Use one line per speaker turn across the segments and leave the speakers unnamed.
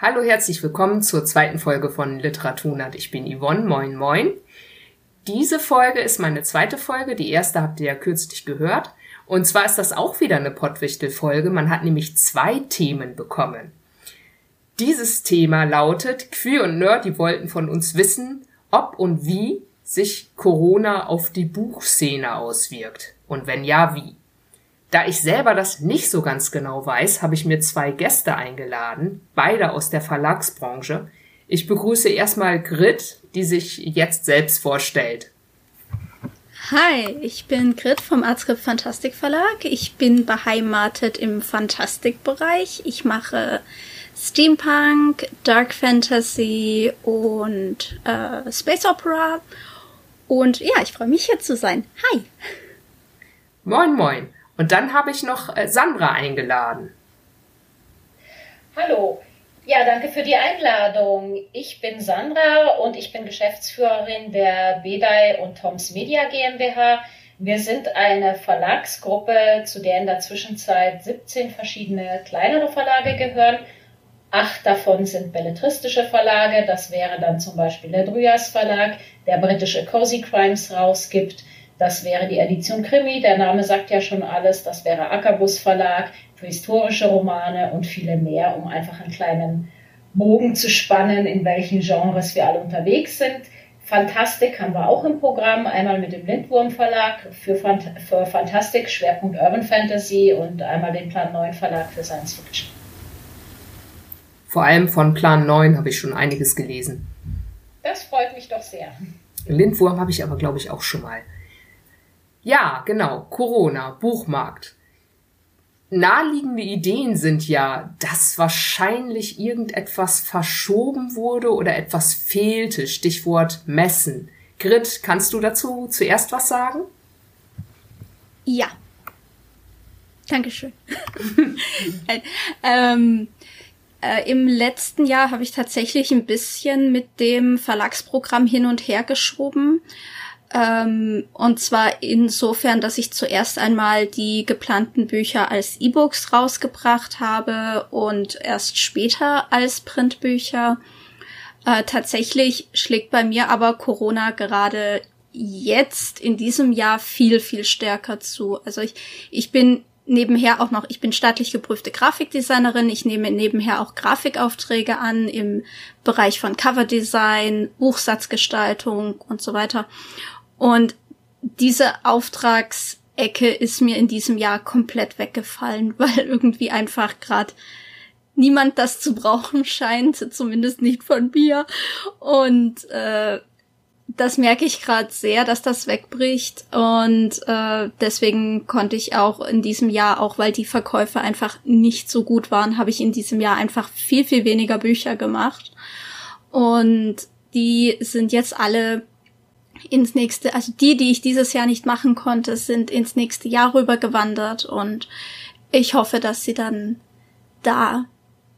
Hallo, herzlich willkommen zur zweiten Folge von Literaturnat. Ich bin Yvonne. Moin, moin. Diese Folge ist meine zweite Folge. Die erste habt ihr ja kürzlich gehört. Und zwar ist das auch wieder eine Pottwichtel-Folge. Man hat nämlich zwei Themen bekommen. Dieses Thema lautet, Queer und Nerd, die wollten von uns wissen, ob und wie sich Corona auf die Buchszene auswirkt. Und wenn ja, wie. Da ich selber das nicht so ganz genau weiß, habe ich mir zwei Gäste eingeladen, beide aus der Verlagsbranche. Ich begrüße erstmal Grit, die sich jetzt selbst vorstellt.
Hi, ich bin Grit vom Arzgrip Fantastik Verlag. Ich bin beheimatet im Fantastikbereich. Ich mache Steampunk, Dark Fantasy und äh, Space Opera. Und ja, ich freue mich hier zu sein. Hi.
Moin, moin. Und dann habe ich noch äh, Sandra eingeladen.
Hallo. Ja, danke für die Einladung. Ich bin Sandra und ich bin Geschäftsführerin der Bedei und Toms Media GmbH. Wir sind eine Verlagsgruppe, zu der in der Zwischenzeit 17 verschiedene kleinere Verlage gehören. Acht davon sind belletristische Verlage. Das wäre dann zum Beispiel der Dryas Verlag, der britische Cozy Crimes rausgibt. Das wäre die Edition Krimi, der Name sagt ja schon alles. Das wäre Ackerbus Verlag für historische Romane und viele mehr, um einfach einen kleinen Bogen zu spannen, in welchen Genres wir alle unterwegs sind. Fantastik haben wir auch im Programm, einmal mit dem Lindwurm Verlag für, Phant für Fantastik, Schwerpunkt Urban Fantasy und einmal den Plan 9 Verlag für Science Fiction.
Vor allem von Plan 9 habe ich schon einiges gelesen.
Das freut mich doch sehr.
Lindwurm habe ich aber, glaube ich, auch schon mal. Ja, genau, Corona, Buchmarkt. Naheliegende Ideen sind ja, dass wahrscheinlich irgendetwas verschoben wurde oder etwas fehlte. Stichwort Messen. Grit, kannst du dazu zuerst was sagen?
Ja. Dankeschön. ähm, äh, Im letzten Jahr habe ich tatsächlich ein bisschen mit dem Verlagsprogramm hin und her geschoben. Ähm, und zwar insofern, dass ich zuerst einmal die geplanten Bücher als E-Books rausgebracht habe und erst später als Printbücher. Äh, tatsächlich schlägt bei mir aber Corona gerade jetzt in diesem Jahr viel, viel stärker zu. Also ich, ich bin nebenher auch noch, ich bin staatlich geprüfte Grafikdesignerin. Ich nehme nebenher auch Grafikaufträge an im Bereich von Coverdesign, Buchsatzgestaltung und so weiter. Und diese Auftragsecke ist mir in diesem Jahr komplett weggefallen, weil irgendwie einfach gerade niemand das zu brauchen scheint, zumindest nicht von mir. Und äh, das merke ich gerade sehr, dass das wegbricht. Und äh, deswegen konnte ich auch in diesem Jahr, auch weil die Verkäufe einfach nicht so gut waren, habe ich in diesem Jahr einfach viel, viel weniger Bücher gemacht. Und die sind jetzt alle ins nächste, also die, die ich dieses Jahr nicht machen konnte, sind ins nächste Jahr rübergewandert und ich hoffe, dass sie dann da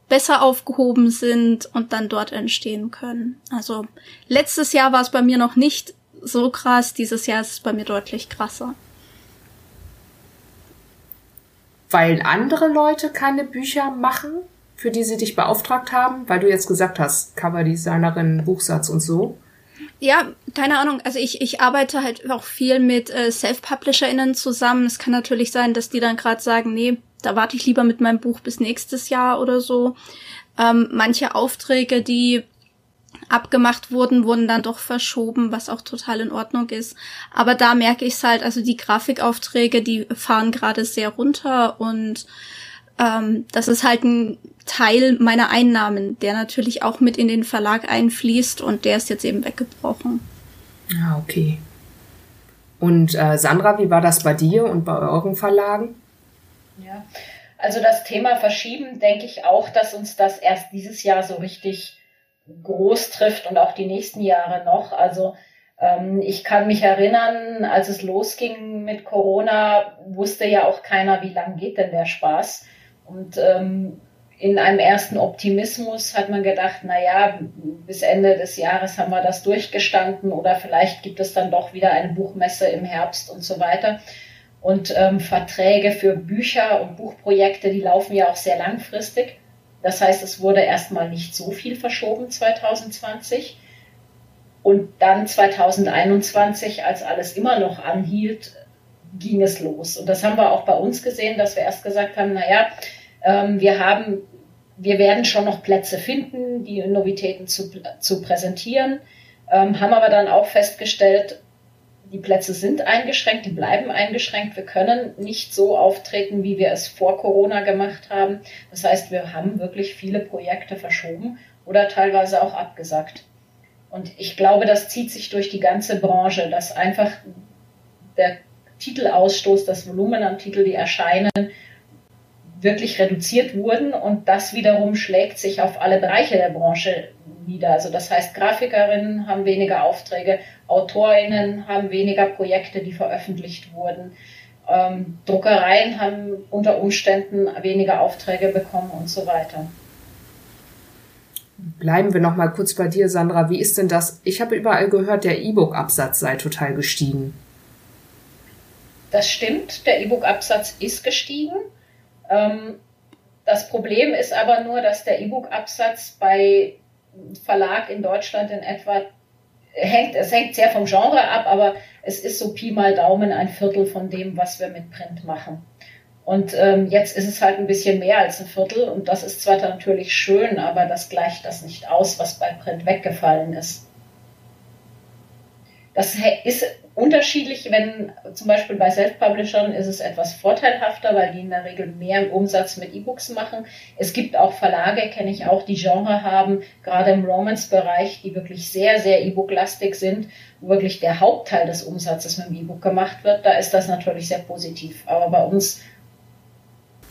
besser aufgehoben sind und dann dort entstehen können. Also letztes Jahr war es bei mir noch nicht so krass, dieses Jahr ist es bei mir deutlich krasser.
Weil andere Leute keine Bücher machen, für die sie dich beauftragt haben, weil du jetzt gesagt hast, Coverdesignerin, Buchsatz und so.
Ja, keine Ahnung. Also ich, ich arbeite halt auch viel mit äh, Self-PublisherInnen zusammen. Es kann natürlich sein, dass die dann gerade sagen, nee, da warte ich lieber mit meinem Buch bis nächstes Jahr oder so. Ähm, manche Aufträge, die abgemacht wurden, wurden dann doch verschoben, was auch total in Ordnung ist. Aber da merke ich es halt, also die Grafikaufträge, die fahren gerade sehr runter und ähm, das ist halt ein Teil meiner Einnahmen, der natürlich auch mit in den Verlag einfließt und der ist jetzt eben weggebrochen.
Ah, okay. Und äh, Sandra, wie war das bei dir und bei euren Verlagen?
Ja, also das Thema Verschieben, denke ich auch, dass uns das erst dieses Jahr so richtig groß trifft und auch die nächsten Jahre noch. Also ähm, ich kann mich erinnern, als es losging mit Corona, wusste ja auch keiner, wie lang geht denn der Spaß. Und ähm, in einem ersten Optimismus hat man gedacht, na ja, bis Ende des Jahres haben wir das durchgestanden oder vielleicht gibt es dann doch wieder eine Buchmesse im Herbst und so weiter. Und ähm, Verträge für Bücher und Buchprojekte, die laufen ja auch sehr langfristig. Das heißt, es wurde erstmal nicht so viel verschoben 2020. Und dann 2021, als alles immer noch anhielt, ging es los. Und das haben wir auch bei uns gesehen, dass wir erst gesagt haben, naja, ähm, wir haben, wir werden schon noch Plätze finden, die Novitäten zu, zu präsentieren, ähm, haben aber dann auch festgestellt, die Plätze sind eingeschränkt, die bleiben eingeschränkt. Wir können nicht so auftreten, wie wir es vor Corona gemacht haben. Das heißt, wir haben wirklich viele Projekte verschoben oder teilweise auch abgesagt. Und ich glaube, das zieht sich durch die ganze Branche, dass einfach der Titelausstoß, das Volumen an Titel, die erscheinen, wirklich reduziert wurden und das wiederum schlägt sich auf alle Bereiche der Branche nieder. Also das heißt, Grafikerinnen haben weniger Aufträge, Autorinnen haben weniger Projekte, die veröffentlicht wurden, ähm, Druckereien haben unter Umständen weniger Aufträge bekommen und so weiter.
Bleiben wir noch mal kurz bei dir, Sandra. Wie ist denn das? Ich habe überall gehört, der E-Book-Absatz sei total gestiegen.
Das stimmt, der E-Book-Absatz ist gestiegen. Ähm, das Problem ist aber nur, dass der E-Book-Absatz bei Verlag in Deutschland in etwa hängt, es hängt sehr vom Genre ab, aber es ist so Pi mal Daumen ein Viertel von dem, was wir mit Print machen. Und ähm, jetzt ist es halt ein bisschen mehr als ein Viertel und das ist zwar natürlich schön, aber das gleicht das nicht aus, was bei Print weggefallen ist. Das ist unterschiedlich, wenn zum Beispiel bei Self-Publishern ist es etwas vorteilhafter, weil die in der Regel mehr Umsatz mit E-Books machen. Es gibt auch Verlage, kenne ich auch, die Genre haben, gerade im Romance-Bereich, die wirklich sehr, sehr E-Book-lastig sind, wo wirklich der Hauptteil des Umsatzes mit dem E-Book gemacht wird. Da ist das natürlich sehr positiv. Aber bei uns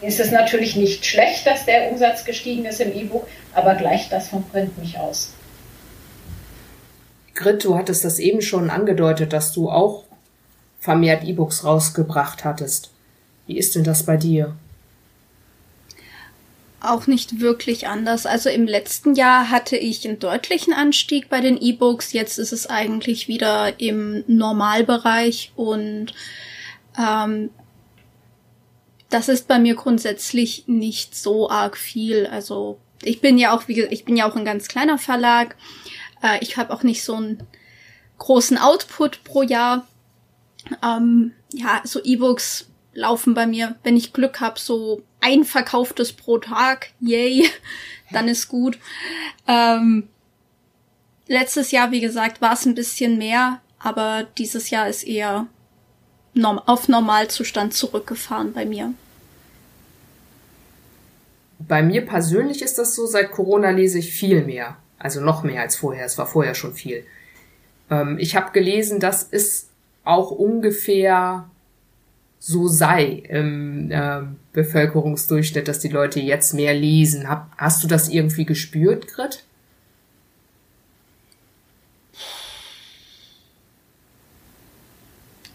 ist es natürlich nicht schlecht, dass der Umsatz gestiegen ist im E-Book, aber gleicht das vom Print nicht aus.
Grit, du hattest das eben schon angedeutet, dass du auch vermehrt E-Books rausgebracht hattest. Wie ist denn das bei dir?
Auch nicht wirklich anders. Also im letzten Jahr hatte ich einen deutlichen Anstieg bei den E-Books. Jetzt ist es eigentlich wieder im Normalbereich und ähm, das ist bei mir grundsätzlich nicht so arg viel. Also ich bin ja auch, wie gesagt, ich bin ja auch ein ganz kleiner Verlag. Äh, ich habe auch nicht so einen großen Output pro Jahr. Ähm, ja, so E-Books laufen bei mir, wenn ich Glück habe, so ein verkauftes pro Tag. Yay, dann ist gut. Ähm, letztes Jahr, wie gesagt, war es ein bisschen mehr, aber dieses Jahr ist eher norm auf Normalzustand zurückgefahren bei mir.
Bei mir persönlich ist das so, seit Corona lese ich viel mehr. Also noch mehr als vorher. Es war vorher schon viel. Ähm, ich habe gelesen, dass es auch ungefähr so sei im äh, Bevölkerungsdurchschnitt, dass die Leute jetzt mehr lesen. Hab, hast du das irgendwie gespürt, Grit?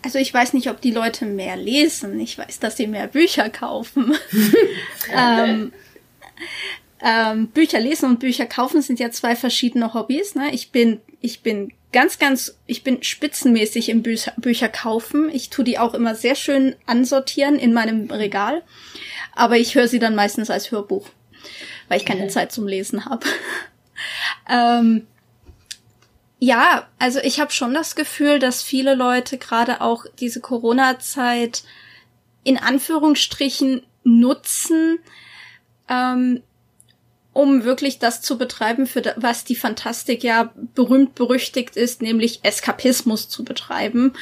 Also ich weiß nicht, ob die Leute mehr lesen. Ich weiß, dass sie mehr Bücher kaufen. ähm, ähm, Bücher lesen und Bücher kaufen sind ja zwei verschiedene Hobbys. Ne? Ich bin, ich bin ganz, ganz, ich bin spitzenmäßig im Bücher, Bücher kaufen. Ich tue die auch immer sehr schön ansortieren in meinem Regal. Aber ich höre sie dann meistens als Hörbuch, weil ich keine Zeit zum Lesen habe. ähm, ja, also ich habe schon das Gefühl, dass viele Leute gerade auch diese Corona-Zeit in Anführungsstrichen nutzen, ähm, um wirklich das zu betreiben, für was die Fantastik ja berühmt berüchtigt ist, nämlich Eskapismus zu betreiben.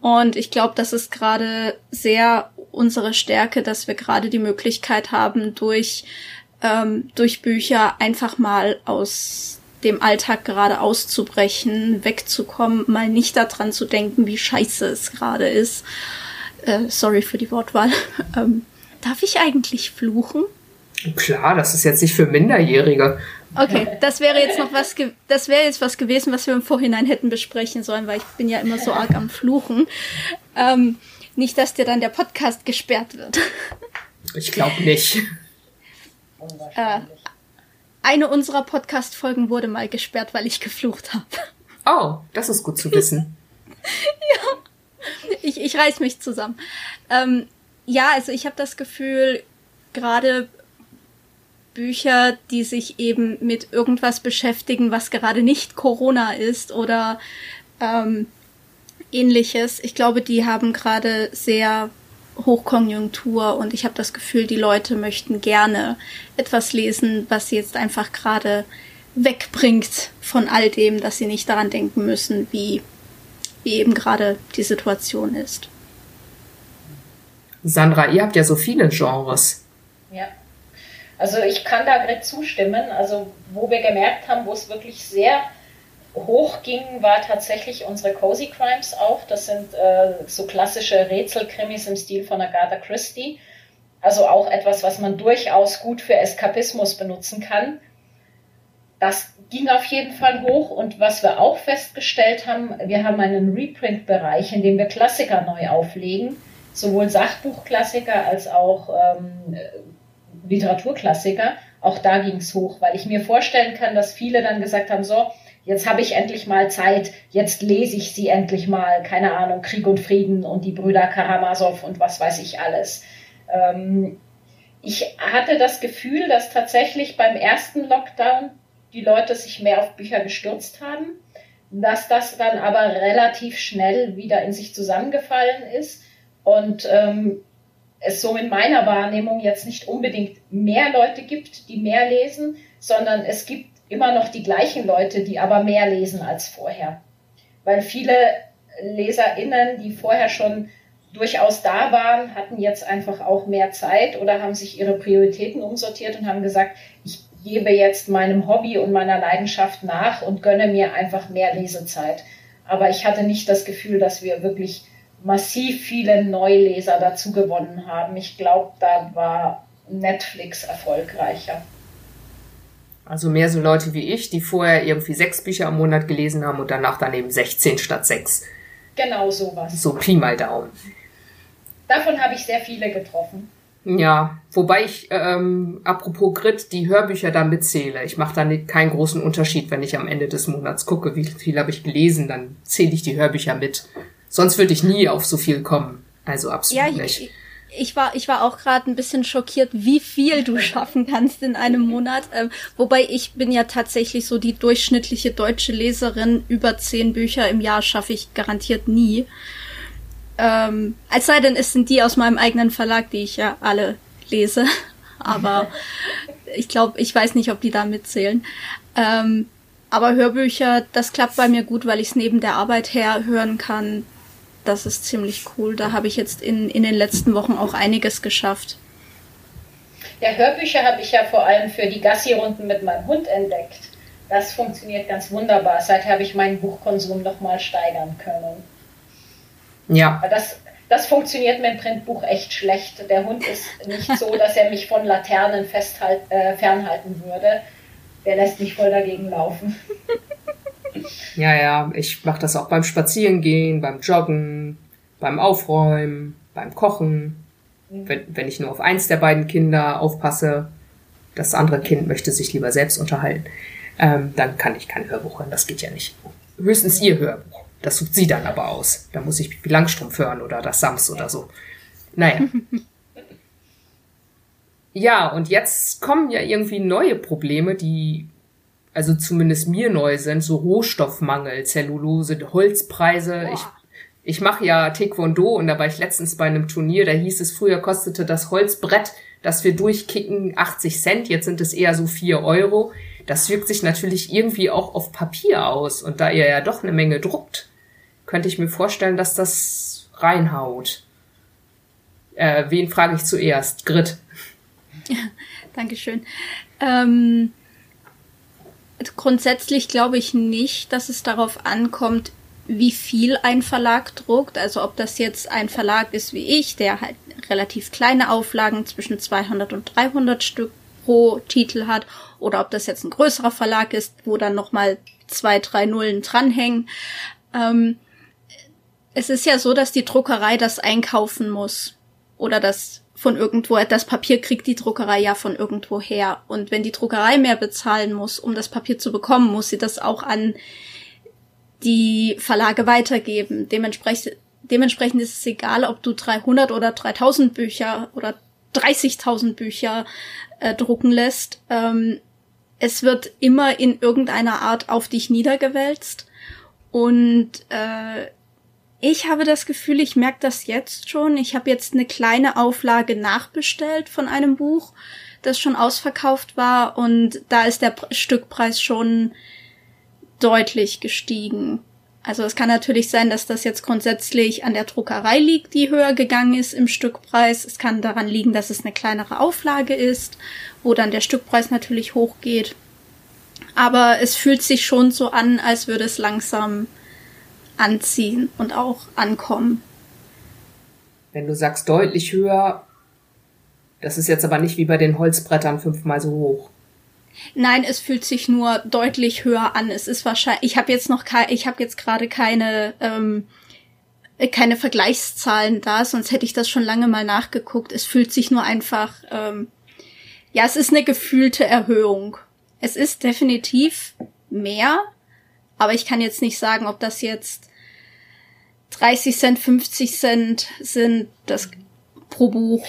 Und ich glaube, das ist gerade sehr unsere Stärke, dass wir gerade die Möglichkeit haben, durch, ähm, durch Bücher einfach mal aus dem Alltag gerade auszubrechen, wegzukommen, mal nicht daran zu denken, wie scheiße es gerade ist. Äh, sorry für die Wortwahl. ähm, darf ich eigentlich fluchen?
Klar, das ist jetzt nicht für Minderjährige.
Okay, das wäre jetzt noch was, das wäre jetzt was gewesen, was wir im Vorhinein hätten besprechen sollen, weil ich bin ja immer so arg am Fluchen. Ähm, nicht, dass dir dann der Podcast gesperrt wird.
Ich glaube nicht.
Äh, eine unserer Podcast-Folgen wurde mal gesperrt, weil ich geflucht habe.
Oh, das ist gut zu wissen.
ja, ich, ich reiß mich zusammen. Ähm, ja, also ich habe das Gefühl, gerade Bücher, die sich eben mit irgendwas beschäftigen, was gerade nicht Corona ist oder ähm, ähnliches. Ich glaube, die haben gerade sehr Hochkonjunktur und ich habe das Gefühl, die Leute möchten gerne etwas lesen, was sie jetzt einfach gerade wegbringt von all dem, dass sie nicht daran denken müssen, wie, wie eben gerade die Situation ist.
Sandra, ihr habt ja so viele Genres.
Ja. Also ich kann da direkt zustimmen. Also wo wir gemerkt haben, wo es wirklich sehr hoch ging, war tatsächlich unsere Cozy Crimes auch. Das sind äh, so klassische Rätselkrimis im Stil von Agatha Christie. Also auch etwas, was man durchaus gut für Eskapismus benutzen kann. Das ging auf jeden Fall hoch und was wir auch festgestellt haben, wir haben einen Reprint-Bereich, in dem wir Klassiker neu auflegen, sowohl Sachbuchklassiker als auch ähm, Literaturklassiker. Auch da ging es hoch, weil ich mir vorstellen kann, dass viele dann gesagt haben, so, jetzt habe ich endlich mal Zeit, jetzt lese ich sie endlich mal, keine Ahnung, Krieg und Frieden und die Brüder Karamasow und was weiß ich alles. Ähm, ich hatte das Gefühl, dass tatsächlich beim ersten Lockdown die Leute sich mehr auf Bücher gestürzt haben, dass das dann aber relativ schnell wieder in sich zusammengefallen ist und ähm, es so in meiner Wahrnehmung jetzt nicht unbedingt mehr Leute gibt, die mehr lesen, sondern es gibt immer noch die gleichen Leute, die aber mehr lesen als vorher. Weil viele LeserInnen, die vorher schon durchaus da waren, hatten jetzt einfach auch mehr Zeit oder haben sich ihre Prioritäten umsortiert und haben gesagt, ich gebe jetzt meinem Hobby und meiner Leidenschaft nach und gönne mir einfach mehr Lesezeit. Aber ich hatte nicht das Gefühl, dass wir wirklich massiv viele Neuleser dazu gewonnen haben. Ich glaube, da war Netflix erfolgreicher.
Also mehr so Leute wie ich, die vorher irgendwie sechs Bücher am Monat gelesen haben und danach dann eben 16 statt sechs.
Genau sowas.
So Pi mal Daumen.
Davon habe ich sehr viele getroffen.
Ja, wobei ich, ähm, apropos Grit, die Hörbücher da mitzähle. Ich mache da nicht, keinen großen Unterschied, wenn ich am Ende des Monats gucke, wie viel habe ich gelesen, dann zähle ich die Hörbücher mit. Sonst würde ich nie auf so viel kommen. Also absolut ja, nicht.
Ich, ich war, ich war auch gerade ein bisschen schockiert, wie viel du schaffen kannst in einem Monat. Ähm, wobei ich bin ja tatsächlich so die durchschnittliche deutsche Leserin. Über zehn Bücher im Jahr schaffe ich garantiert nie. Ähm, als sei denn, es sind die aus meinem eigenen Verlag, die ich ja alle lese. Aber ich glaube, ich weiß nicht, ob die da mitzählen. Ähm, aber Hörbücher, das klappt bei mir gut, weil ich es neben der Arbeit her hören kann das ist ziemlich cool. Da habe ich jetzt in, in den letzten Wochen auch einiges geschafft.
Ja, Hörbücher habe ich ja vor allem für die Gassi-Runden mit meinem Hund entdeckt. Das funktioniert ganz wunderbar. Seither habe ich meinen Buchkonsum nochmal steigern können.
Ja.
Aber das, das funktioniert mit dem Printbuch echt schlecht. Der Hund ist nicht so, dass er mich von Laternen festhalt, äh, fernhalten würde. Der lässt mich voll dagegen laufen.
Ja, ja, ich mache das auch beim Spazierengehen, beim Joggen, beim Aufräumen, beim Kochen. Mhm. Wenn, wenn ich nur auf eins der beiden Kinder aufpasse, das andere Kind möchte sich lieber selbst unterhalten, ähm, dann kann ich kein Hörbuch hören. Das geht ja nicht. Höchstens ihr Hörbuch. Das sucht sie dann aber aus. Da muss ich Langstrumpf hören oder das Sams oder so. Naja. ja, und jetzt kommen ja irgendwie neue Probleme, die also zumindest mir neu sind, so Rohstoffmangel, Zellulose, Holzpreise. Boah. Ich, ich mache ja Taekwondo und da war ich letztens bei einem Turnier, da hieß es, früher kostete das Holzbrett, das wir durchkicken, 80 Cent, jetzt sind es eher so 4 Euro. Das wirkt sich natürlich irgendwie auch auf Papier aus und da ihr ja doch eine Menge druckt, könnte ich mir vorstellen, dass das reinhaut. Äh, wen frage ich zuerst? Grit.
Ja, Dankeschön. Ähm Grundsätzlich glaube ich nicht, dass es darauf ankommt, wie viel ein Verlag druckt. Also ob das jetzt ein Verlag ist wie ich, der halt relativ kleine Auflagen zwischen 200 und 300 Stück pro Titel hat, oder ob das jetzt ein größerer Verlag ist, wo dann nochmal zwei, drei Nullen dranhängen. Ähm, es ist ja so, dass die Druckerei das einkaufen muss oder das von irgendwo, das Papier kriegt die Druckerei ja von irgendwo her. Und wenn die Druckerei mehr bezahlen muss, um das Papier zu bekommen, muss sie das auch an die Verlage weitergeben. Dementsprechend, dementsprechend ist es egal, ob du 300 oder 3000 Bücher oder 30.000 Bücher äh, drucken lässt, ähm, es wird immer in irgendeiner Art auf dich niedergewälzt. Und äh, ich habe das Gefühl, ich merke das jetzt schon. Ich habe jetzt eine kleine Auflage nachbestellt von einem Buch, das schon ausverkauft war. Und da ist der Stückpreis schon deutlich gestiegen. Also es kann natürlich sein, dass das jetzt grundsätzlich an der Druckerei liegt, die höher gegangen ist im Stückpreis. Es kann daran liegen, dass es eine kleinere Auflage ist, wo dann der Stückpreis natürlich hochgeht. Aber es fühlt sich schon so an, als würde es langsam anziehen und auch ankommen.
Wenn du sagst deutlich höher, das ist jetzt aber nicht wie bei den Holzbrettern fünfmal so hoch.
Nein, es fühlt sich nur deutlich höher an. Es ist wahrscheinlich. Ich habe jetzt noch kein, ich habe jetzt gerade keine ähm, keine Vergleichszahlen da, sonst hätte ich das schon lange mal nachgeguckt. Es fühlt sich nur einfach. Ähm, ja, es ist eine gefühlte Erhöhung. Es ist definitiv mehr, aber ich kann jetzt nicht sagen, ob das jetzt 30 Cent, 50 Cent sind, das pro Buch.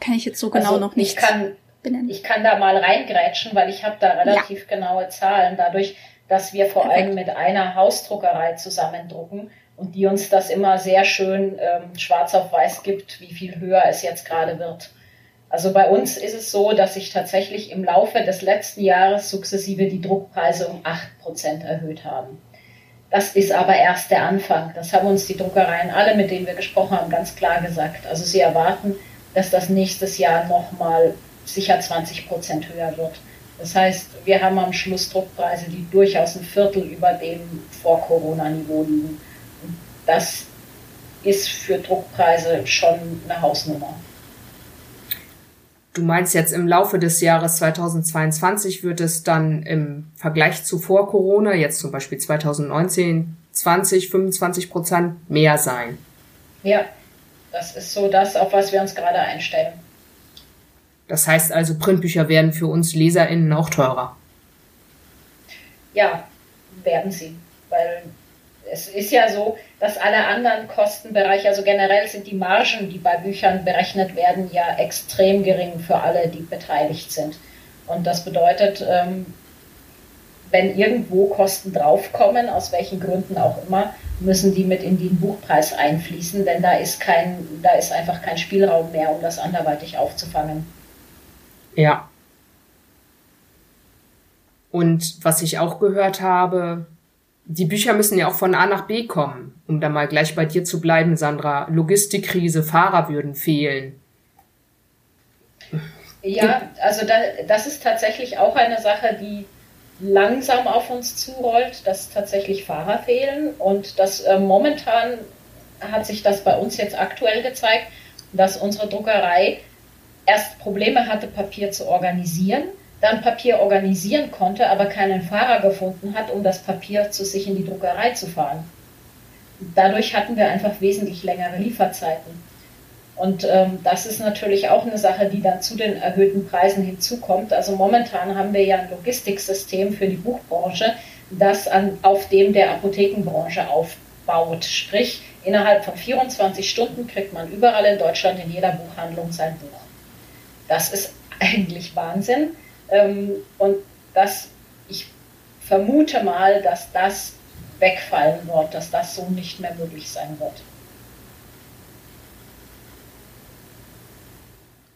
Kann ich jetzt so genau
also
noch nicht.
Ich kann benennen. Ich kann da mal reingrätschen, weil ich habe da relativ ja. genaue Zahlen, dadurch, dass wir vor Perfekt. allem mit einer Hausdruckerei zusammendrucken und die uns das immer sehr schön ähm, schwarz auf weiß gibt, wie viel höher es jetzt gerade wird. Also bei uns ist es so, dass sich tatsächlich im Laufe des letzten Jahres sukzessive die Druckpreise um acht Prozent erhöht haben. Das ist aber erst der Anfang. Das haben uns die Druckereien alle, mit denen wir gesprochen haben, ganz klar gesagt. Also sie erwarten, dass das nächstes Jahr nochmal sicher 20 Prozent höher wird. Das heißt, wir haben am Schluss Druckpreise, die durchaus ein Viertel über dem Vor-Corona-Niveau liegen. Das ist für Druckpreise schon eine Hausnummer.
Du meinst jetzt im Laufe des Jahres 2022 wird es dann im Vergleich zu vor Corona, jetzt zum Beispiel 2019, 20, 25 Prozent mehr sein?
Ja, das ist so das, auf was wir uns gerade einstellen.
Das heißt also, Printbücher werden für uns LeserInnen auch teurer.
Ja, werden sie. Weil es ist ja so, dass alle anderen Kostenbereiche, also generell sind die Margen, die bei Büchern berechnet werden, ja extrem gering für alle, die beteiligt sind. Und das bedeutet, ähm, wenn irgendwo Kosten draufkommen, aus welchen Gründen auch immer, müssen die mit in den Buchpreis einfließen, denn da ist kein, da ist einfach kein Spielraum mehr, um das anderweitig aufzufangen.
Ja. Und was ich auch gehört habe, die Bücher müssen ja auch von A nach B kommen, um da mal gleich bei dir zu bleiben, Sandra. Logistikkrise, Fahrer würden fehlen.
Ja, also da, das ist tatsächlich auch eine Sache, die langsam auf uns zurollt, dass tatsächlich Fahrer fehlen. Und das äh, momentan hat sich das bei uns jetzt aktuell gezeigt, dass unsere Druckerei erst Probleme hatte, Papier zu organisieren, dann Papier organisieren konnte, aber keinen Fahrer gefunden hat, um das Papier zu sich in die Druckerei zu fahren. Dadurch hatten wir einfach wesentlich längere Lieferzeiten. Und ähm, das ist natürlich auch eine Sache, die dann zu den erhöhten Preisen hinzukommt. Also momentan haben wir ja ein Logistiksystem für die Buchbranche, das an, auf dem der Apothekenbranche aufbaut. Sprich, innerhalb von 24 Stunden kriegt man überall in Deutschland in jeder Buchhandlung sein Buch. Das ist eigentlich Wahnsinn. Ähm, und das, ich vermute mal, dass das wegfallen wird, dass das so nicht mehr möglich sein wird.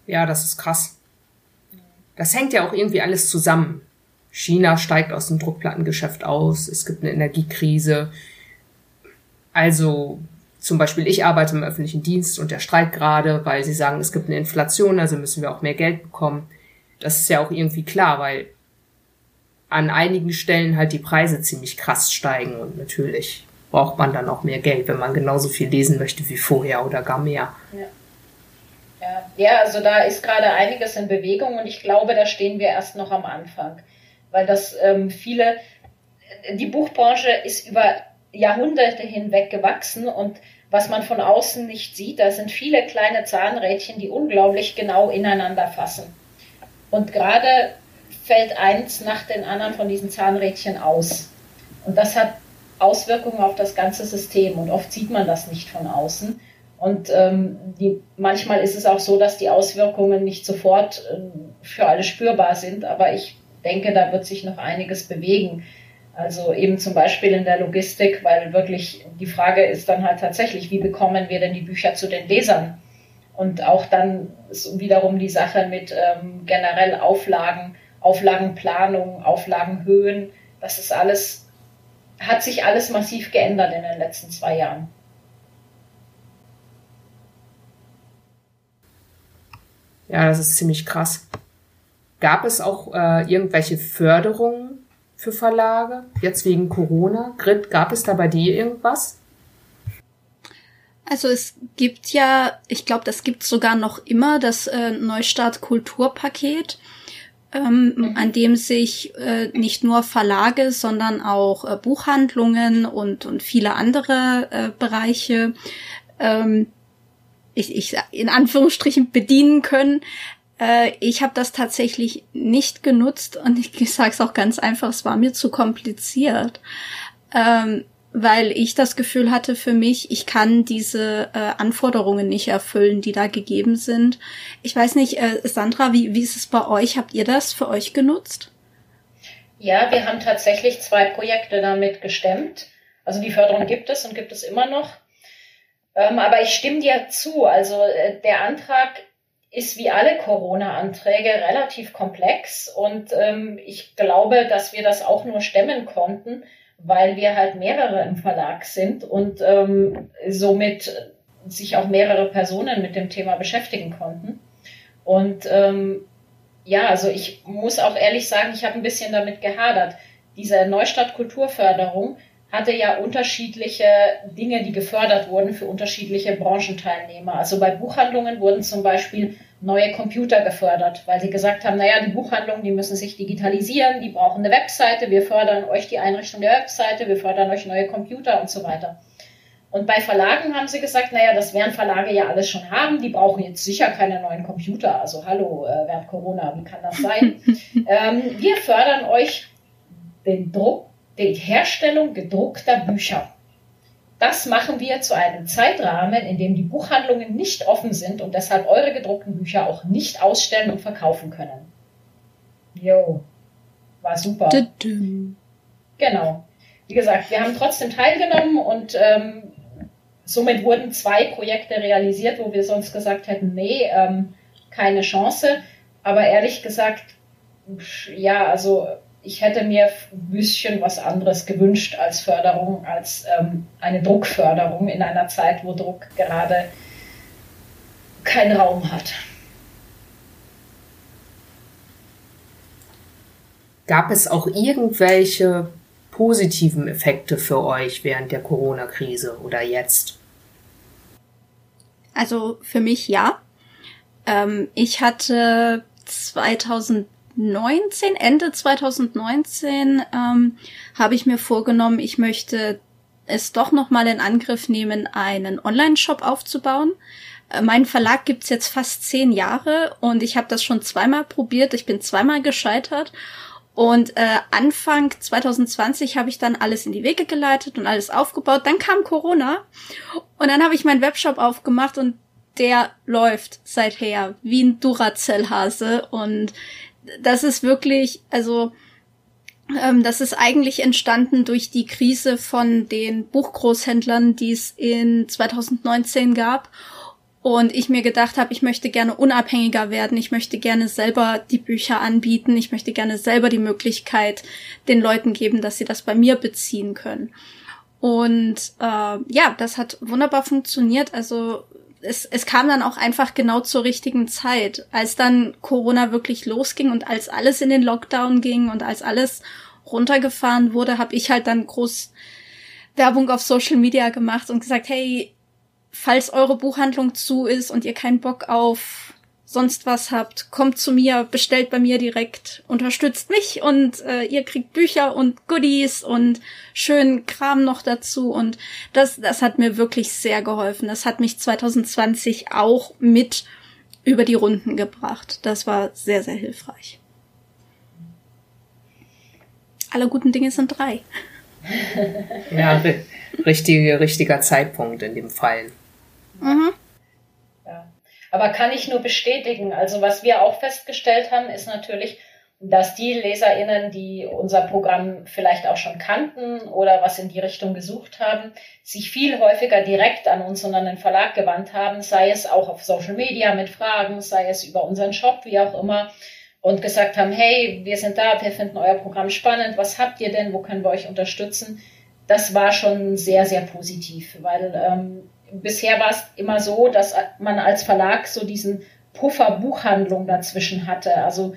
Ja, das ist krass. Das hängt ja auch irgendwie alles zusammen. China steigt aus dem Druckplattengeschäft aus, es gibt eine Energiekrise. Also zum Beispiel ich arbeite im öffentlichen Dienst und der streikt gerade, weil sie sagen, es gibt eine Inflation, also müssen wir auch mehr Geld bekommen. Das ist ja auch irgendwie klar, weil an einigen Stellen halt die Preise ziemlich krass steigen und natürlich braucht man dann auch mehr Geld, wenn man genauso viel lesen möchte wie vorher oder gar mehr.
Ja. Ja, ja also da ist gerade einiges in Bewegung und ich glaube, da stehen wir erst noch am Anfang, weil das ähm, viele, die Buchbranche ist über Jahrhunderte hinweg gewachsen und was man von außen nicht sieht, da sind viele kleine Zahnrädchen, die unglaublich genau ineinander fassen. Und gerade fällt eins nach den anderen von diesen Zahnrädchen aus. Und das hat Auswirkungen auf das ganze System und oft sieht man das nicht von außen. Und ähm, die, manchmal ist es auch so, dass die Auswirkungen nicht sofort äh, für alle spürbar sind, aber ich denke, da wird sich noch einiges bewegen. Also eben zum Beispiel in der Logistik, weil wirklich die Frage ist dann halt tatsächlich, wie bekommen wir denn die Bücher zu den Lesern? Und auch dann ist wiederum die Sache mit ähm, generell Auflagen, Auflagenplanung, Auflagenhöhen. Das ist alles, hat sich alles massiv geändert in den letzten zwei Jahren.
Ja, das ist ziemlich krass. Gab es auch äh, irgendwelche Förderungen für Verlage? Jetzt wegen Corona? Grit, gab es da bei dir irgendwas?
Also es gibt ja, ich glaube, das gibt sogar noch immer das äh, Neustart Kulturpaket, ähm, mhm. an dem sich äh, nicht nur Verlage, sondern auch äh, Buchhandlungen und, und viele andere äh, Bereiche ähm, ich, ich in Anführungsstrichen bedienen können. Äh, ich habe das tatsächlich nicht genutzt und ich, sage es auch ganz einfach, es war mir zu kompliziert. Ähm, weil ich das Gefühl hatte für mich, ich kann diese äh, Anforderungen nicht erfüllen, die da gegeben sind. Ich weiß nicht, äh, Sandra, wie, wie ist es bei euch? Habt ihr das für euch genutzt?
Ja, wir haben tatsächlich zwei Projekte damit gestemmt. Also die Förderung gibt es und gibt es immer noch. Ähm, aber ich stimme dir zu. Also äh, der Antrag ist wie alle Corona-Anträge relativ komplex und ähm, ich glaube, dass wir das auch nur stemmen konnten, weil wir halt mehrere im Verlag sind und ähm, somit sich auch mehrere Personen mit dem Thema beschäftigen konnten. Und ähm, ja, also ich muss auch ehrlich sagen, ich habe ein bisschen damit gehadert. Diese Neustadt Kulturförderung hatte ja unterschiedliche Dinge, die gefördert wurden für unterschiedliche Branchenteilnehmer. Also bei Buchhandlungen wurden zum Beispiel neue Computer gefördert, weil sie gesagt haben, naja, die Buchhandlungen, die müssen sich digitalisieren, die brauchen eine Webseite, wir fördern euch die Einrichtung der Webseite, wir fördern euch neue Computer und so weiter. Und bei Verlagen haben sie gesagt, naja, das werden Verlage ja alles schon haben, die brauchen jetzt sicher keine neuen Computer. Also hallo, äh, während Corona, wie kann das sein? ähm, wir fördern euch den Druck die Herstellung gedruckter Bücher. Das machen wir zu einem Zeitrahmen, in dem die Buchhandlungen nicht offen sind und deshalb eure gedruckten Bücher auch nicht ausstellen und verkaufen können. Jo, war super. Genau. Wie gesagt, wir haben trotzdem teilgenommen und ähm, somit wurden zwei Projekte realisiert, wo wir sonst gesagt hätten, nee, ähm, keine Chance. Aber ehrlich gesagt, ja, also ich hätte mir ein bisschen was anderes gewünscht als Förderung, als ähm, eine Druckförderung in einer Zeit, wo Druck gerade keinen Raum hat.
Gab es auch irgendwelche positiven Effekte für euch während der Corona-Krise oder jetzt?
Also für mich ja. Ähm, ich hatte 2000 2019, Ende 2019, ähm, habe ich mir vorgenommen, ich möchte es doch nochmal in Angriff nehmen, einen Online-Shop aufzubauen. Äh, mein Verlag gibt's jetzt fast zehn Jahre und ich habe das schon zweimal probiert. Ich bin zweimal gescheitert. Und äh, Anfang 2020 habe ich dann alles in die Wege geleitet und alles aufgebaut. Dann kam Corona und dann habe ich meinen Webshop aufgemacht und der läuft seither wie ein Duracell-Hase und das ist wirklich, also ähm, das ist eigentlich entstanden durch die Krise von den Buchgroßhändlern, die es in 2019 gab. Und ich mir gedacht habe, ich möchte gerne unabhängiger werden, ich möchte gerne selber die Bücher anbieten, ich möchte gerne selber die Möglichkeit den Leuten geben, dass sie das bei mir beziehen können. Und äh, ja, das hat wunderbar funktioniert. Also es, es kam dann auch einfach genau zur richtigen Zeit, als dann Corona wirklich losging und als alles in den Lockdown ging und als alles runtergefahren wurde, habe ich halt dann groß Werbung auf Social Media gemacht und gesagt, hey, falls eure Buchhandlung zu ist und ihr keinen Bock auf sonst was habt, kommt zu mir, bestellt bei mir direkt, unterstützt mich und äh, ihr kriegt Bücher und Goodies und schönen Kram noch dazu und das, das hat mir wirklich sehr geholfen. Das hat mich 2020 auch mit über die Runden gebracht. Das war sehr, sehr hilfreich. Alle guten Dinge sind drei.
ja, richtige, richtiger Zeitpunkt in dem Fall.
Mhm. Aber kann ich nur bestätigen. Also was wir auch festgestellt haben, ist natürlich, dass die LeserInnen, die unser Programm vielleicht auch schon kannten oder was in die Richtung gesucht haben, sich viel häufiger direkt an uns und an den Verlag gewandt haben, sei es auch auf Social Media mit Fragen, sei es über unseren Shop, wie auch immer, und gesagt haben, hey, wir sind da, wir finden euer Programm spannend, was habt ihr denn, wo können wir euch unterstützen? Das war schon sehr, sehr positiv, weil ähm, bisher war es immer so, dass man als Verlag so diesen Puffer Buchhandlung dazwischen hatte. Also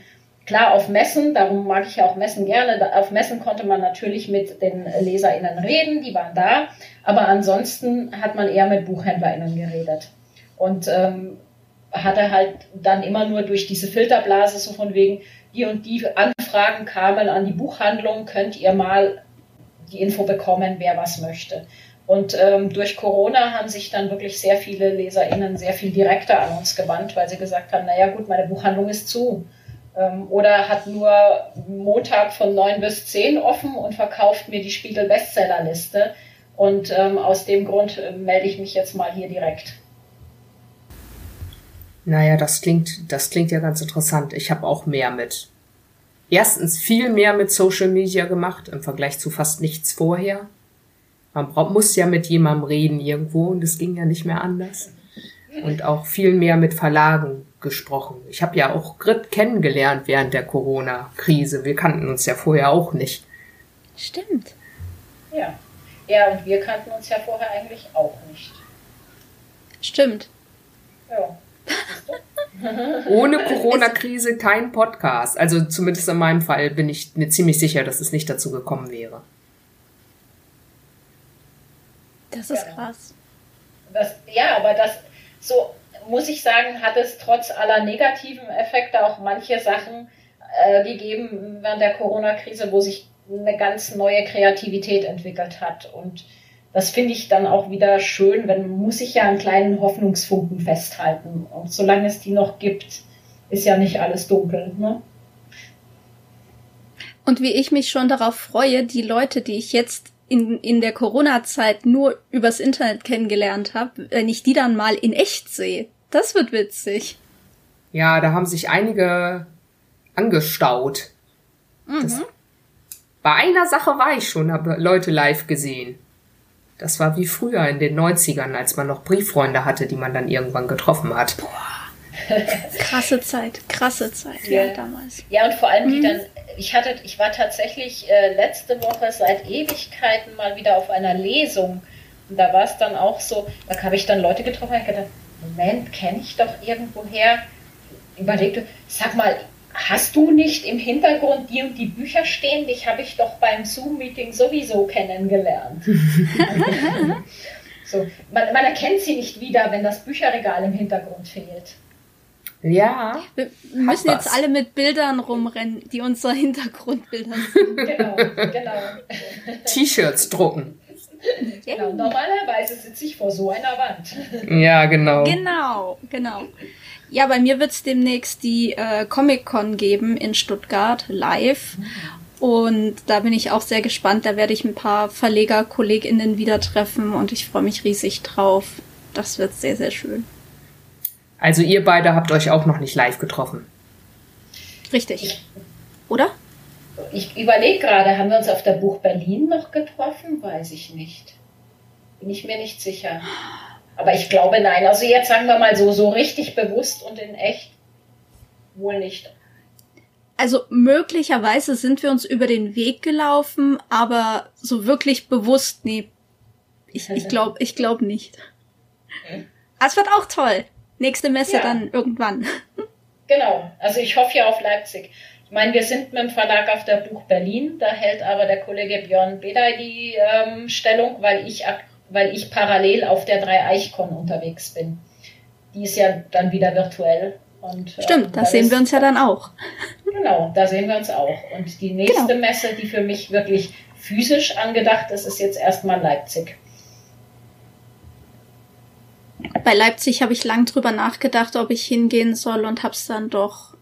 Klar, auf Messen, darum mag ich ja auch Messen gerne. Auf Messen konnte man natürlich mit den LeserInnen reden, die waren da. Aber ansonsten hat man eher mit BuchhändlerInnen geredet. Und ähm, hatte halt dann immer nur durch diese Filterblase so von wegen, die und die Anfragen kamen an die Buchhandlung, könnt ihr mal die Info bekommen, wer was möchte. Und ähm, durch Corona haben sich dann wirklich sehr viele LeserInnen sehr viel direkter an uns gewandt, weil sie gesagt haben, naja gut, meine Buchhandlung ist zu ähm, oder hat nur Montag von 9 bis 10 offen und verkauft mir die Spiegel Bestsellerliste. Und ähm, aus dem Grund äh, melde ich mich jetzt mal hier direkt.
Naja, das klingt, das klingt ja ganz interessant. Ich habe auch mehr mit. Erstens viel mehr mit Social Media gemacht im Vergleich zu fast nichts vorher. Man braucht, muss ja mit jemandem reden irgendwo und es ging ja nicht mehr anders. Und auch viel mehr mit Verlagen gesprochen. Ich habe ja auch Grit kennengelernt während der Corona-Krise. Wir kannten uns ja vorher auch nicht.
Stimmt.
Ja. Ja, und wir kannten uns ja vorher eigentlich auch nicht.
Stimmt.
Ja.
Ohne Corona-Krise kein Podcast. Also zumindest in meinem Fall bin ich mir ziemlich sicher, dass es nicht dazu gekommen wäre.
Das ist ja. krass.
Das, ja, aber das so muss ich sagen, hat es trotz aller negativen Effekte auch manche Sachen äh, gegeben während der Corona-Krise, wo sich eine ganz neue Kreativität entwickelt hat. Und das finde ich dann auch wieder schön, wenn muss ich ja einen kleinen Hoffnungsfunken festhalten. Und solange es die noch gibt, ist ja nicht alles dunkel. Ne?
Und wie ich mich schon darauf freue, die Leute, die ich jetzt in, in der Corona-Zeit nur übers Internet kennengelernt habe, wenn ich die dann mal in echt sehe. Das wird witzig.
Ja, da haben sich einige angestaut. Mhm. Das, bei einer Sache war ich schon, habe Leute live gesehen. Das war wie früher in den 90ern, als man noch Brieffreunde hatte, die man dann irgendwann getroffen hat. Boah.
Krasse Zeit, krasse Zeit, ja, ja damals.
Ja, und vor allem die mhm. dann, ich hatte, ich war tatsächlich äh, letzte Woche seit Ewigkeiten mal wieder auf einer Lesung. Und da war es dann auch so, da habe ich dann Leute getroffen und gedacht, Moment, kenne ich doch irgendwoher. Überlegte, sag mal, hast du nicht im Hintergrund die und die Bücher stehen? Dich habe ich doch beim Zoom-Meeting sowieso kennengelernt. so, man, man erkennt sie nicht wieder, wenn das Bücherregal im Hintergrund fehlt.
Ja.
Wir müssen jetzt alle mit Bildern rumrennen, die unser Hintergrundbilder
sind. genau, genau.
T-Shirts drucken.
Genau, normalerweise sitze ich vor so einer Wand.
Ja, genau.
Genau, genau. Ja, bei mir wird es demnächst die äh, Comic-Con geben in Stuttgart live. Und da bin ich auch sehr gespannt. Da werde ich ein paar Verleger-KollegInnen wieder treffen und ich freue mich riesig drauf. Das wird sehr, sehr schön.
Also ihr beide habt euch auch noch nicht live getroffen.
Richtig. Oder?
Ich überlege gerade, haben wir uns auf der Buch Berlin noch getroffen? Weiß ich nicht. Bin ich mir nicht sicher. Aber ich glaube nein. Also jetzt sagen wir mal so, so richtig bewusst und in echt wohl nicht.
Also möglicherweise sind wir uns über den Weg gelaufen, aber so wirklich bewusst, nee. Ich, ich glaube ich glaub nicht. Hm? Es wird auch toll. Nächste Messe ja. dann irgendwann.
Genau. Also ich hoffe ja auf Leipzig. Ich meine, wir sind mit dem Verlag auf der Buch Berlin, da hält aber der Kollege Björn Bedey die ähm, Stellung, weil ich, weil ich parallel auf der Drei-Eichkon unterwegs bin. Die ist ja dann wieder virtuell. Und,
Stimmt, ähm, da sehen wir uns ja dann auch.
Genau, da sehen wir uns auch. Und die nächste genau. Messe, die für mich wirklich physisch angedacht ist, ist jetzt erstmal Leipzig.
Bei Leipzig habe ich lang drüber nachgedacht, ob ich hingehen soll und hab's dann doch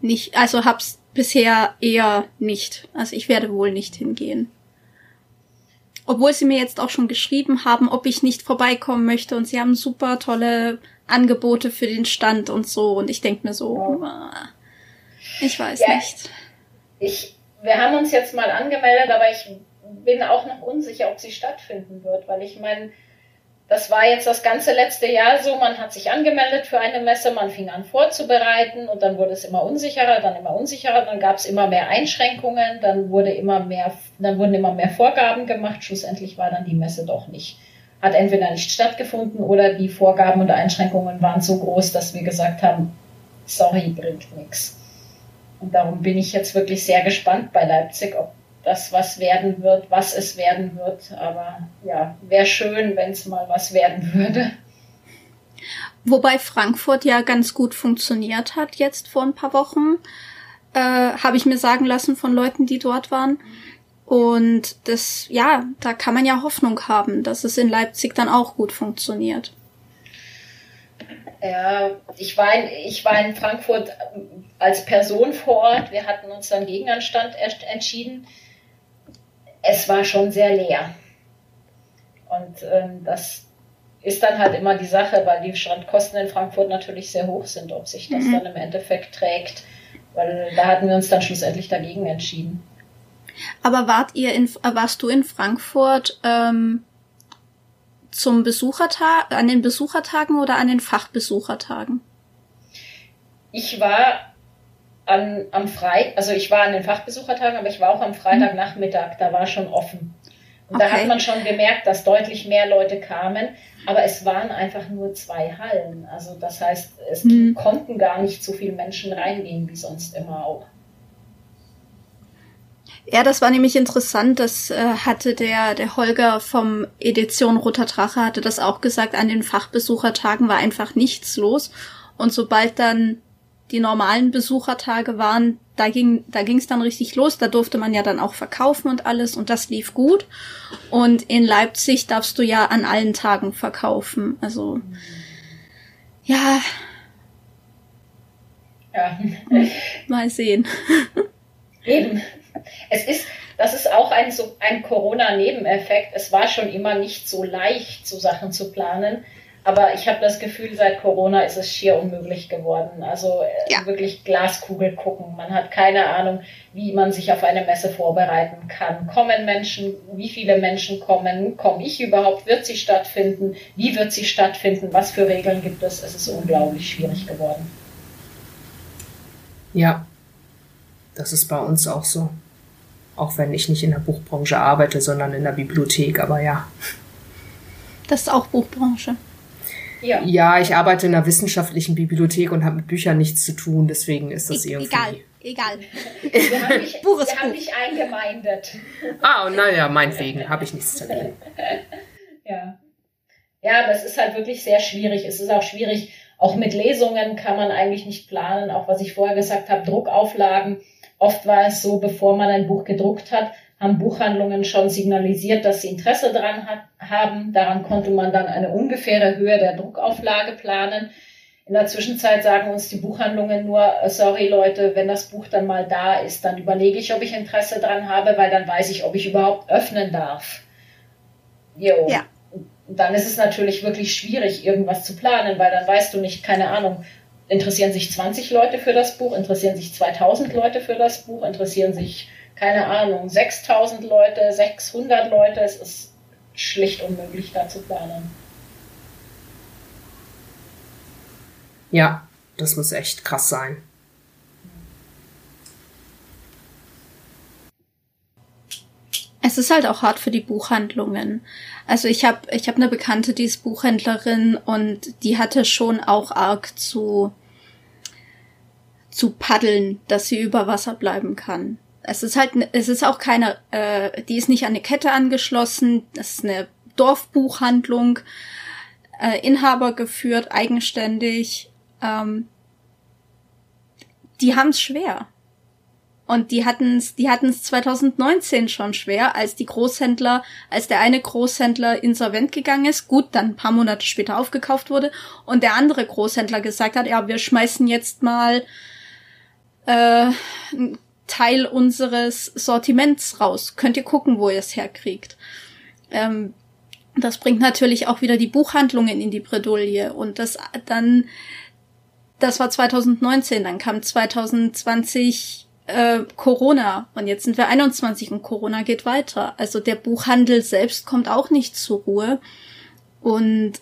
nicht, also hab's bisher eher nicht. Also ich werde wohl nicht hingehen. obwohl sie mir jetzt auch schon geschrieben haben, ob ich nicht vorbeikommen möchte und sie haben super tolle Angebote für den Stand und so und ich denke mir so, ich weiß ja, nicht.
Ich, wir haben uns jetzt mal angemeldet, aber ich bin auch noch unsicher, ob sie stattfinden wird, weil ich meine, das war jetzt das ganze letzte Jahr so, man hat sich angemeldet für eine Messe, man fing an vorzubereiten und dann wurde es immer unsicherer, dann immer unsicherer, dann gab es immer mehr Einschränkungen, dann wurde immer mehr, dann wurden immer mehr Vorgaben gemacht, schlussendlich war dann die Messe doch nicht. Hat entweder nicht stattgefunden oder die Vorgaben und Einschränkungen waren so groß, dass wir gesagt haben, sorry, bringt nichts. Und darum bin ich jetzt wirklich sehr gespannt bei Leipzig, ob das was werden wird, was es werden wird. Aber ja, wäre schön, wenn es mal was werden würde.
Wobei Frankfurt ja ganz gut funktioniert hat jetzt vor ein paar Wochen, äh, habe ich mir sagen lassen von Leuten, die dort waren. Und das, ja, da kann man ja Hoffnung haben, dass es in Leipzig dann auch gut funktioniert.
Ja, ich war in, ich war in Frankfurt als Person vor Ort. Wir hatten uns dann gegen einen Stand entschieden es war schon sehr leer. Und ähm, das ist dann halt immer die Sache, weil die Strandkosten in Frankfurt natürlich sehr hoch sind, ob sich das mhm. dann im Endeffekt trägt. Weil da hatten wir uns dann schlussendlich dagegen entschieden.
Aber wart ihr in, warst du in Frankfurt ähm, zum Besuchertag, an den Besuchertagen oder an den Fachbesuchertagen?
Ich war an, am Freitag, also ich war an den Fachbesuchertagen, aber ich war auch am Freitagnachmittag, da war schon offen. Und okay. da hat man schon gemerkt, dass deutlich mehr Leute kamen, aber es waren einfach nur zwei Hallen. Also das heißt, es hm. konnten gar nicht so viele Menschen reingehen wie sonst immer auch.
Ja, das war nämlich interessant. Das äh, hatte der, der Holger vom Edition Roter Drache hatte das auch gesagt. An den Fachbesuchertagen war einfach nichts los. Und sobald dann die normalen Besuchertage waren, da ging da ging's dann richtig los. Da durfte man ja dann auch verkaufen und alles und das lief gut. Und in Leipzig darfst du ja an allen Tagen verkaufen. Also ja.
Ja.
Mal sehen.
Eben. Es ist, das ist auch ein, so ein Corona-Nebeneffekt. Es war schon immer nicht so leicht, so Sachen zu planen. Aber ich habe das Gefühl, seit Corona ist es schier unmöglich geworden. Also äh, ja. wirklich Glaskugel gucken. Man hat keine Ahnung, wie man sich auf eine Messe vorbereiten kann. Kommen Menschen? Wie viele Menschen kommen? Komme ich überhaupt? Wird sie stattfinden? Wie wird sie stattfinden? Was für Regeln gibt es? Es ist unglaublich schwierig geworden.
Ja, das ist bei uns auch so. Auch wenn ich nicht in der Buchbranche arbeite, sondern in der Bibliothek, aber ja.
Das ist auch Buchbranche.
Ja. ja, ich arbeite in einer wissenschaftlichen Bibliothek und habe mit Büchern nichts zu tun, deswegen ist das e irgendwie.
Egal, egal.
Wir haben dich, wir haben dich eingemeindet.
Ah, naja, meinetwegen habe ich nichts zu tun.
Ja. Ja, das ist halt wirklich sehr schwierig. Es ist auch schwierig, auch mit Lesungen kann man eigentlich nicht planen. Auch was ich vorher gesagt habe, Druckauflagen. Oft war es so, bevor man ein Buch gedruckt hat, haben Buchhandlungen schon signalisiert, dass sie Interesse daran hat, haben. Daran konnte man dann eine ungefähre Höhe der Druckauflage planen. In der Zwischenzeit sagen uns die Buchhandlungen nur, äh, sorry Leute, wenn das Buch dann mal da ist, dann überlege ich, ob ich Interesse daran habe, weil dann weiß ich, ob ich überhaupt öffnen darf. Jo. Ja. Dann ist es natürlich wirklich schwierig, irgendwas zu planen, weil dann weißt du nicht, keine Ahnung, interessieren sich 20 Leute für das Buch, interessieren sich 2000 Leute für das Buch, interessieren sich keine Ahnung, 6000 Leute, 600 Leute, es ist schlicht unmöglich da zu planen.
Ja, das muss echt krass sein.
Es ist halt auch hart für die Buchhandlungen. Also ich habe ich hab eine Bekannte, die ist Buchhändlerin und die hatte schon auch arg zu zu paddeln, dass sie über Wasser bleiben kann. Es ist halt, es ist auch keine, äh, die ist nicht an eine Kette angeschlossen. Das ist eine Dorfbuchhandlung, äh, Inhaber geführt, eigenständig. Ähm, die haben es schwer. Und die hatten es, die hatten es 2019 schon schwer, als die Großhändler, als der eine Großhändler insolvent gegangen ist, gut, dann ein paar Monate später aufgekauft wurde und der andere Großhändler gesagt hat, ja, wir schmeißen jetzt mal äh, Teil unseres Sortiments raus. Könnt ihr gucken, wo ihr es herkriegt. Ähm, das bringt natürlich auch wieder die Buchhandlungen in die Bredouille und das dann, das war 2019, dann kam 2020 äh, Corona und jetzt sind wir 21 und Corona geht weiter. Also der Buchhandel selbst kommt auch nicht zur Ruhe und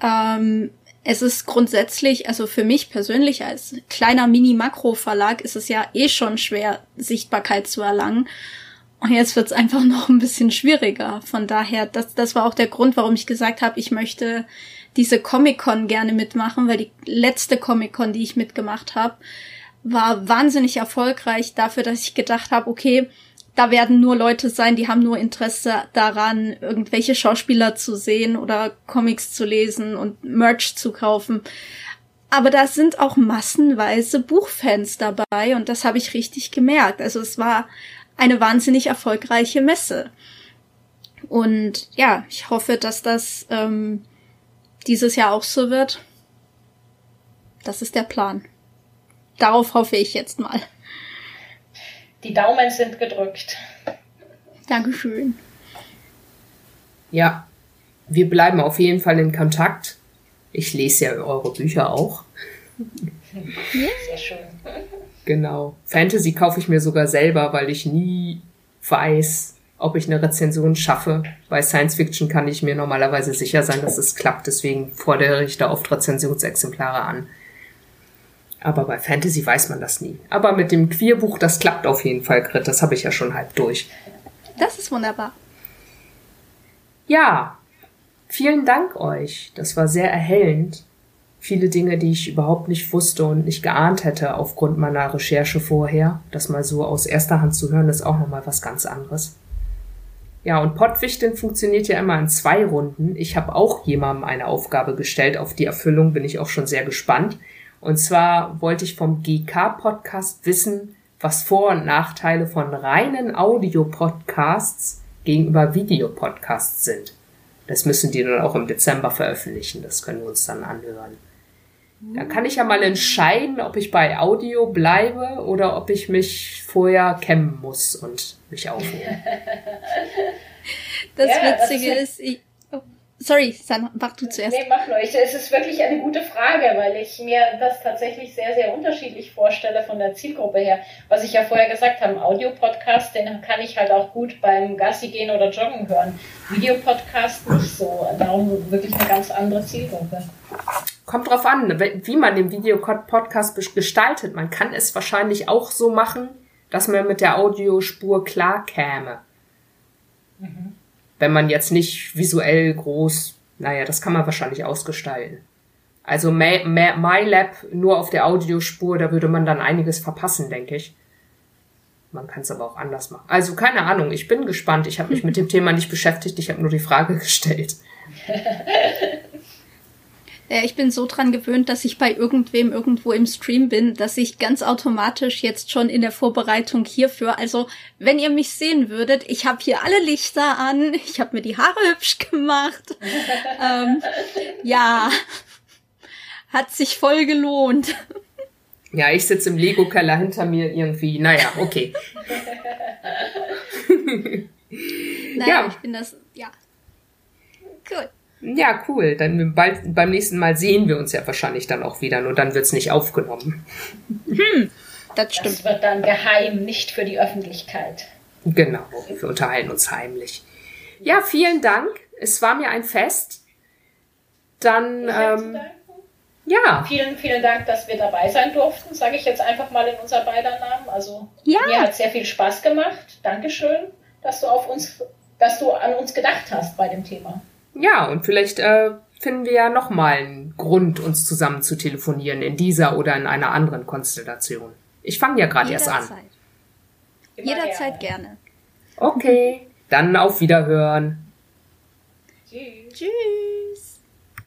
ähm, es ist grundsätzlich, also für mich persönlich als kleiner Mini-Makro-Verlag ist es ja eh schon schwer, Sichtbarkeit zu erlangen. Und jetzt wird es einfach noch ein bisschen schwieriger. Von daher, das, das war auch der Grund, warum ich gesagt habe, ich möchte diese Comic-Con gerne mitmachen, weil die letzte Comic-Con, die ich mitgemacht habe, war wahnsinnig erfolgreich dafür, dass ich gedacht habe, okay, da werden nur Leute sein, die haben nur Interesse daran, irgendwelche Schauspieler zu sehen oder Comics zu lesen und Merch zu kaufen. Aber da sind auch massenweise Buchfans dabei und das habe ich richtig gemerkt. Also es war eine wahnsinnig erfolgreiche Messe. Und ja, ich hoffe, dass das ähm, dieses Jahr auch so wird. Das ist der Plan. Darauf hoffe ich jetzt mal.
Die Daumen sind gedrückt.
Dankeschön.
Ja, wir bleiben auf jeden Fall in Kontakt. Ich lese ja eure Bücher auch.
Sehr schön.
Genau. Fantasy kaufe ich mir sogar selber, weil ich nie weiß, ob ich eine Rezension schaffe. Bei Science Fiction kann ich mir normalerweise sicher sein, dass es klappt. Deswegen fordere ich da oft Rezensionsexemplare an. Aber bei Fantasy weiß man das nie. Aber mit dem Queerbuch, das klappt auf jeden Fall, Grit. Das habe ich ja schon halb durch.
Das ist wunderbar.
Ja, vielen Dank euch. Das war sehr erhellend. Viele Dinge, die ich überhaupt nicht wusste und nicht geahnt hätte aufgrund meiner Recherche vorher. Das mal so aus erster Hand zu hören, ist auch nochmal was ganz anderes. Ja, und Pottwichteln funktioniert ja immer in zwei Runden. Ich habe auch jemandem eine Aufgabe gestellt. Auf die Erfüllung bin ich auch schon sehr gespannt. Und zwar wollte ich vom GK-Podcast wissen, was Vor- und Nachteile von reinen Audio-Podcasts gegenüber Videopodcasts sind. Das müssen die dann auch im Dezember veröffentlichen. Das können wir uns dann anhören. Da kann ich ja mal entscheiden, ob ich bei Audio bleibe oder ob ich mich vorher kämmen muss und mich aufnehmen.
Das ja, Witzige das ist, ist ich, Sorry, San, mach du zuerst.
Nee, mach nur. Ich, es ist wirklich eine gute Frage, weil ich mir das tatsächlich sehr, sehr unterschiedlich vorstelle von der Zielgruppe her. Was ich ja vorher gesagt habe, Audio-Podcast, den kann ich halt auch gut beim Gassi gehen oder Joggen hören. Videopodcast nicht so. Darum wirklich eine ganz andere Zielgruppe.
Kommt drauf an, wie man den Videopodcast gestaltet. Man kann es wahrscheinlich auch so machen, dass man mit der Audiospur klar käme. Mhm wenn man jetzt nicht visuell groß, naja, das kann man wahrscheinlich ausgestalten. Also MyLab nur auf der Audiospur, da würde man dann einiges verpassen, denke ich. Man kann es aber auch anders machen. Also keine Ahnung, ich bin gespannt. Ich habe mich mit dem Thema nicht beschäftigt, ich habe nur die Frage gestellt.
Ja, ich bin so dran gewöhnt, dass ich bei irgendwem irgendwo im Stream bin, dass ich ganz automatisch jetzt schon in der Vorbereitung hierfür, also wenn ihr mich sehen würdet, ich habe hier alle Lichter an, ich habe mir die Haare hübsch gemacht. ähm, ja, hat sich voll gelohnt.
Ja, ich sitze im Lego-Keller hinter mir irgendwie. Naja, okay.
naja, ja. ich bin das, ja.
Cool. Ja, cool. Dann bald, beim nächsten Mal sehen wir uns ja wahrscheinlich dann auch wieder, nur dann wird's nicht aufgenommen.
Hm, das stimmt. Das wird dann geheim, nicht für die Öffentlichkeit.
Genau, wir unterhalten uns heimlich. Ja, vielen Dank. Es war mir ein Fest. Dann, ähm, ja.
Vielen, vielen Dank, dass wir dabei sein durften, sage ich jetzt einfach mal in unser beider Namen. Also ja. mir hat sehr viel Spaß gemacht. Dankeschön, dass du auf uns, dass du an uns gedacht hast bei dem Thema.
Ja, und vielleicht äh, finden wir ja nochmal einen Grund, uns zusammen zu telefonieren, in dieser oder in einer anderen Konstellation. Ich fange ja gerade erst an.
Jederzeit gerne.
Okay, dann auf Wiederhören.
Tschüss. Tschüss.